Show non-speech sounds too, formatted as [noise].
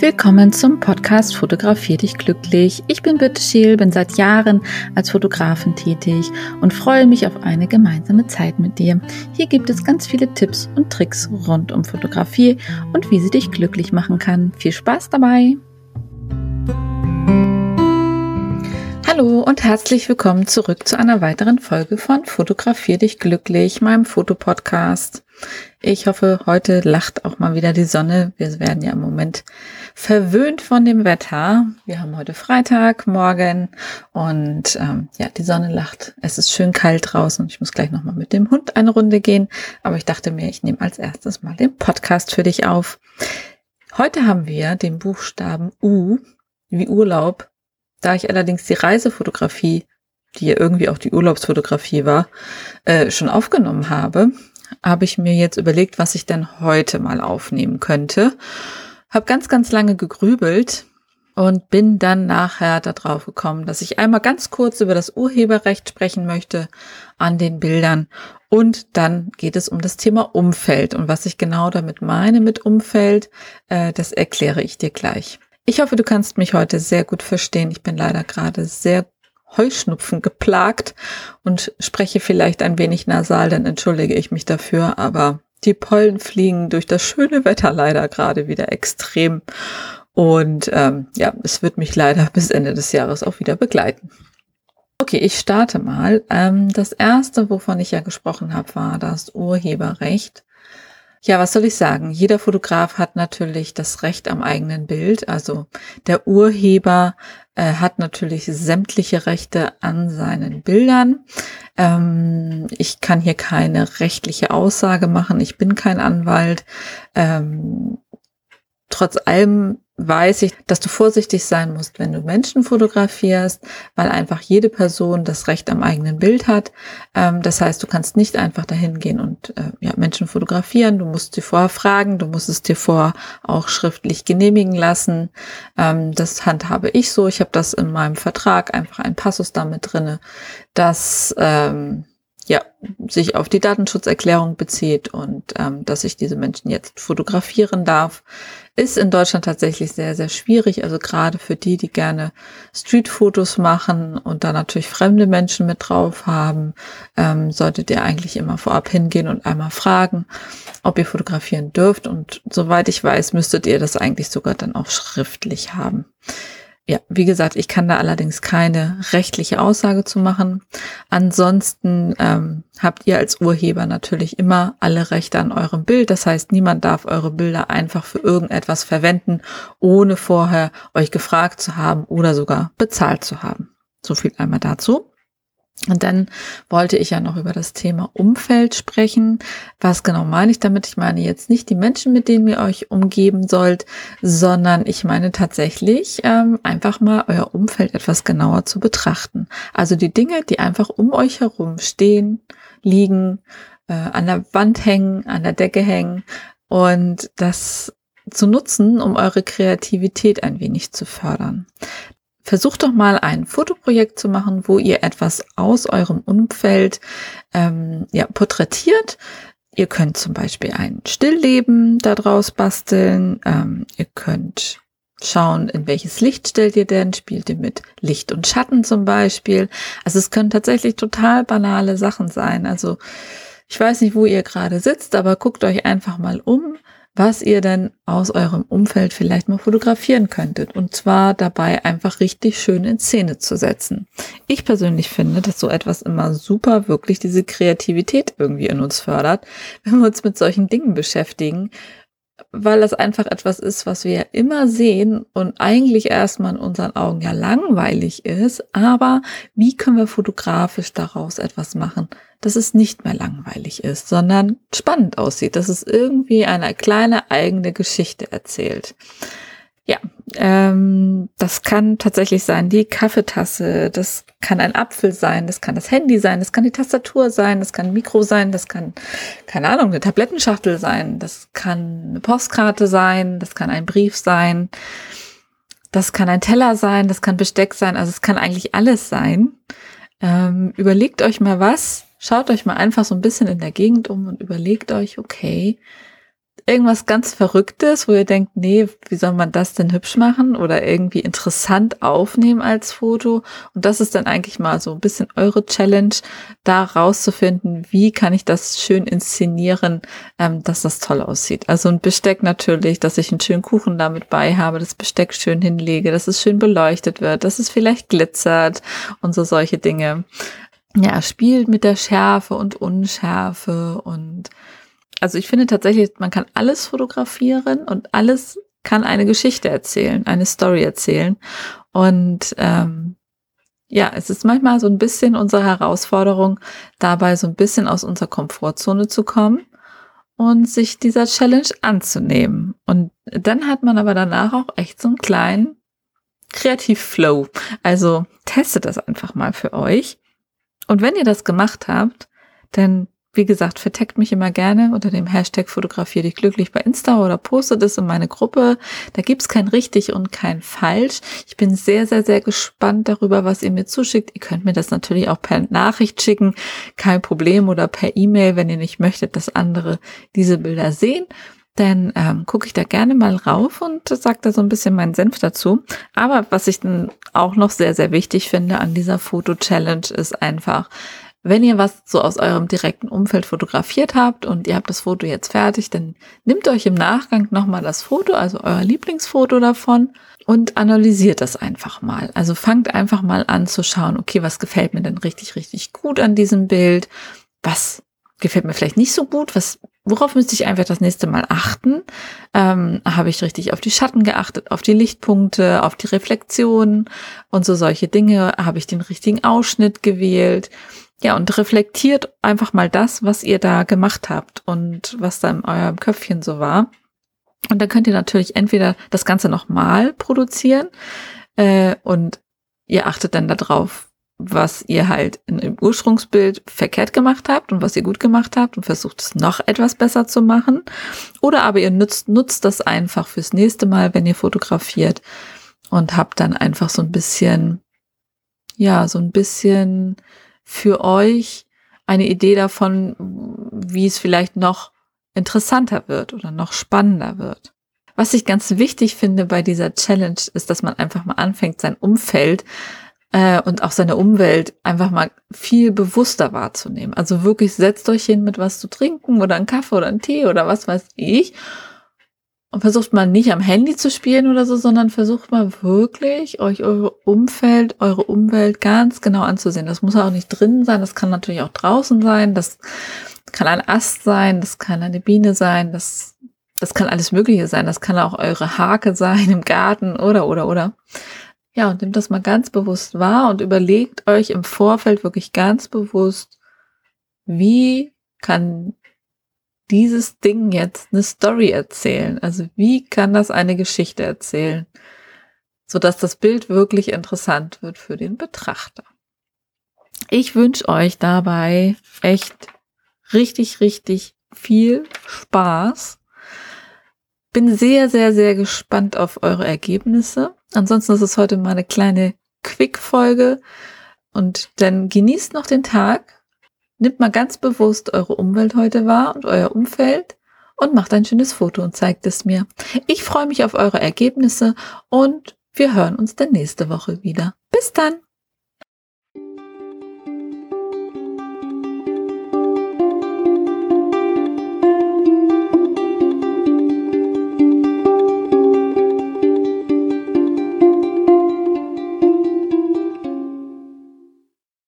Willkommen zum Podcast Fotografier dich glücklich. Ich bin Birte Scheel, bin seit Jahren als Fotografin tätig und freue mich auf eine gemeinsame Zeit mit dir. Hier gibt es ganz viele Tipps und Tricks rund um Fotografie und wie sie dich glücklich machen kann. Viel Spaß dabei! Hallo und herzlich willkommen zurück zu einer weiteren Folge von Fotografier dich glücklich, meinem Fotopodcast. Ich hoffe, heute lacht auch mal wieder die Sonne. Wir werden ja im Moment verwöhnt von dem Wetter. Wir haben heute Freitag morgen und ähm, ja, die Sonne lacht. Es ist schön kalt draußen. Ich muss gleich nochmal mit dem Hund eine Runde gehen. Aber ich dachte mir, ich nehme als erstes mal den Podcast für dich auf. Heute haben wir den Buchstaben U wie Urlaub. Da ich allerdings die Reisefotografie, die ja irgendwie auch die Urlaubsfotografie war, äh, schon aufgenommen habe, habe ich mir jetzt überlegt, was ich denn heute mal aufnehmen könnte. Hab ganz, ganz lange gegrübelt und bin dann nachher darauf gekommen, dass ich einmal ganz kurz über das Urheberrecht sprechen möchte an den Bildern. Und dann geht es um das Thema Umfeld. Und was ich genau damit meine mit Umfeld, äh, das erkläre ich dir gleich. Ich hoffe, du kannst mich heute sehr gut verstehen. Ich bin leider gerade sehr Heuschnupfen geplagt und spreche vielleicht ein wenig nasal, dann entschuldige ich mich dafür, aber die Pollen fliegen durch das schöne Wetter leider gerade wieder extrem. Und ähm, ja, es wird mich leider bis Ende des Jahres auch wieder begleiten. Okay, ich starte mal. Ähm, das erste, wovon ich ja gesprochen habe, war das Urheberrecht. Ja, was soll ich sagen? Jeder Fotograf hat natürlich das Recht am eigenen Bild. Also der Urheber äh, hat natürlich sämtliche Rechte an seinen Bildern. Ähm, ich kann hier keine rechtliche Aussage machen. Ich bin kein Anwalt. Ähm, trotz allem weiß ich, dass du vorsichtig sein musst, wenn du Menschen fotografierst, weil einfach jede Person das Recht am eigenen Bild hat. Ähm, das heißt, du kannst nicht einfach dahin gehen und äh, ja, Menschen fotografieren. Du musst sie vorher fragen, du musst es dir vorher auch schriftlich genehmigen lassen. Ähm, das handhabe ich so. Ich habe das in meinem Vertrag einfach ein Passus damit drinne, dass ähm, ja, sich auf die Datenschutzerklärung bezieht und ähm, dass ich diese Menschen jetzt fotografieren darf, ist in Deutschland tatsächlich sehr, sehr schwierig. Also gerade für die, die gerne Streetfotos machen und da natürlich fremde Menschen mit drauf haben, ähm, solltet ihr eigentlich immer vorab hingehen und einmal fragen, ob ihr fotografieren dürft. Und soweit ich weiß, müsstet ihr das eigentlich sogar dann auch schriftlich haben. Ja, wie gesagt, ich kann da allerdings keine rechtliche Aussage zu machen. Ansonsten ähm, habt ihr als Urheber natürlich immer alle Rechte an eurem Bild. Das heißt, niemand darf eure Bilder einfach für irgendetwas verwenden, ohne vorher euch gefragt zu haben oder sogar bezahlt zu haben. So viel einmal dazu. Und dann wollte ich ja noch über das Thema Umfeld sprechen. Was genau meine ich damit? Ich meine jetzt nicht die Menschen, mit denen ihr euch umgeben sollt, sondern ich meine tatsächlich ähm, einfach mal euer Umfeld etwas genauer zu betrachten. Also die Dinge, die einfach um euch herum stehen, liegen, äh, an der Wand hängen, an der Decke hängen und das zu nutzen, um eure Kreativität ein wenig zu fördern. Versucht doch mal ein Fotoprojekt zu machen, wo ihr etwas aus eurem Umfeld ähm, ja, porträtiert. Ihr könnt zum Beispiel ein Stillleben daraus basteln. Ähm, ihr könnt schauen, in welches Licht stellt ihr denn? Spielt ihr mit Licht und Schatten zum Beispiel? Also es können tatsächlich total banale Sachen sein. Also ich weiß nicht, wo ihr gerade sitzt, aber guckt euch einfach mal um was ihr denn aus eurem Umfeld vielleicht mal fotografieren könntet. Und zwar dabei einfach richtig schön in Szene zu setzen. Ich persönlich finde, dass so etwas immer super wirklich diese Kreativität irgendwie in uns fördert, [laughs] wenn wir uns mit solchen Dingen beschäftigen, weil das einfach etwas ist, was wir immer sehen und eigentlich erstmal in unseren Augen ja langweilig ist. Aber wie können wir fotografisch daraus etwas machen, dass es nicht mehr langweilig ist, sondern spannend aussieht, dass es irgendwie eine kleine eigene Geschichte erzählt. Ja, ähm, das kann tatsächlich sein die Kaffeetasse, das kann ein Apfel sein, das kann das Handy sein, das kann die Tastatur sein, das kann ein Mikro sein, das kann, keine Ahnung, eine Tablettenschachtel sein, das kann eine Postkarte sein, das kann ein Brief sein, das kann ein Teller sein, das kann Besteck sein, also es kann eigentlich alles sein. Ähm, überlegt euch mal was, schaut euch mal einfach so ein bisschen in der Gegend um und überlegt euch, okay, irgendwas ganz Verrücktes, wo ihr denkt, nee, wie soll man das denn hübsch machen oder irgendwie interessant aufnehmen als Foto? Und das ist dann eigentlich mal so ein bisschen eure Challenge, da rauszufinden, wie kann ich das schön inszenieren, ähm, dass das toll aussieht. Also ein Besteck natürlich, dass ich einen schönen Kuchen damit bei habe, das Besteck schön hinlege, dass es schön beleuchtet wird, dass es vielleicht glitzert und so solche Dinge. Ja, spielt mit der Schärfe und Unschärfe und also ich finde tatsächlich, man kann alles fotografieren und alles kann eine Geschichte erzählen, eine Story erzählen. Und ähm, ja, es ist manchmal so ein bisschen unsere Herausforderung, dabei so ein bisschen aus unserer Komfortzone zu kommen und sich dieser Challenge anzunehmen. Und dann hat man aber danach auch echt so einen kleinen Kreativflow. Also testet das einfach mal für euch. Und wenn ihr das gemacht habt, dann wie gesagt, verteckt mich immer gerne unter dem Hashtag fotografier dich glücklich bei Insta oder postet es in meine Gruppe. Da gibt's kein richtig und kein falsch. Ich bin sehr, sehr, sehr gespannt darüber, was ihr mir zuschickt. Ihr könnt mir das natürlich auch per Nachricht schicken. Kein Problem oder per E-Mail, wenn ihr nicht möchtet, dass andere diese Bilder sehen. Dann ähm, gucke ich da gerne mal rauf und sage da so ein bisschen meinen Senf dazu. Aber was ich dann auch noch sehr, sehr wichtig finde an dieser Foto-Challenge ist einfach, wenn ihr was so aus eurem direkten Umfeld fotografiert habt und ihr habt das Foto jetzt fertig, dann nehmt euch im Nachgang nochmal das Foto, also euer Lieblingsfoto davon und analysiert das einfach mal. Also fangt einfach mal an zu schauen, okay, was gefällt mir denn richtig, richtig gut an diesem Bild? Was gefällt mir vielleicht nicht so gut? Was, worauf müsste ich einfach das nächste Mal achten? Ähm, Habe ich richtig auf die Schatten geachtet, auf die Lichtpunkte, auf die Reflexionen und so solche Dinge? Habe ich den richtigen Ausschnitt gewählt? Ja, und reflektiert einfach mal das, was ihr da gemacht habt und was da in eurem Köpfchen so war. Und dann könnt ihr natürlich entweder das Ganze nochmal produzieren äh, und ihr achtet dann darauf, was ihr halt im Ursprungsbild verkehrt gemacht habt und was ihr gut gemacht habt und versucht es noch etwas besser zu machen. Oder aber ihr nutzt, nutzt das einfach fürs nächste Mal, wenn ihr fotografiert und habt dann einfach so ein bisschen, ja, so ein bisschen für euch eine Idee davon, wie es vielleicht noch interessanter wird oder noch spannender wird. Was ich ganz wichtig finde bei dieser Challenge ist, dass man einfach mal anfängt, sein Umfeld äh, und auch seine Umwelt einfach mal viel bewusster wahrzunehmen. Also wirklich setzt euch hin mit was zu trinken oder einen Kaffee oder einen Tee oder was weiß ich und versucht mal nicht am Handy zu spielen oder so, sondern versucht mal wirklich euch eure Umfeld, eure Umwelt ganz genau anzusehen. Das muss auch nicht drin sein, das kann natürlich auch draußen sein, das kann ein Ast sein, das kann eine Biene sein, das, das kann alles Mögliche sein, das kann auch eure Hake sein im Garten oder, oder, oder. Ja, und nehmt das mal ganz bewusst wahr und überlegt euch im Vorfeld wirklich ganz bewusst, wie kann dieses Ding jetzt eine Story erzählen? Also wie kann das eine Geschichte erzählen, sodass das Bild wirklich interessant wird für den Betrachter? Ich wünsche euch dabei echt richtig, richtig viel Spaß. Bin sehr, sehr, sehr gespannt auf eure Ergebnisse. Ansonsten ist es heute mal eine kleine Quick-Folge. Und dann genießt noch den Tag Nimmt mal ganz bewusst eure Umwelt heute wahr und euer Umfeld und macht ein schönes Foto und zeigt es mir. Ich freue mich auf eure Ergebnisse und wir hören uns dann nächste Woche wieder. Bis dann!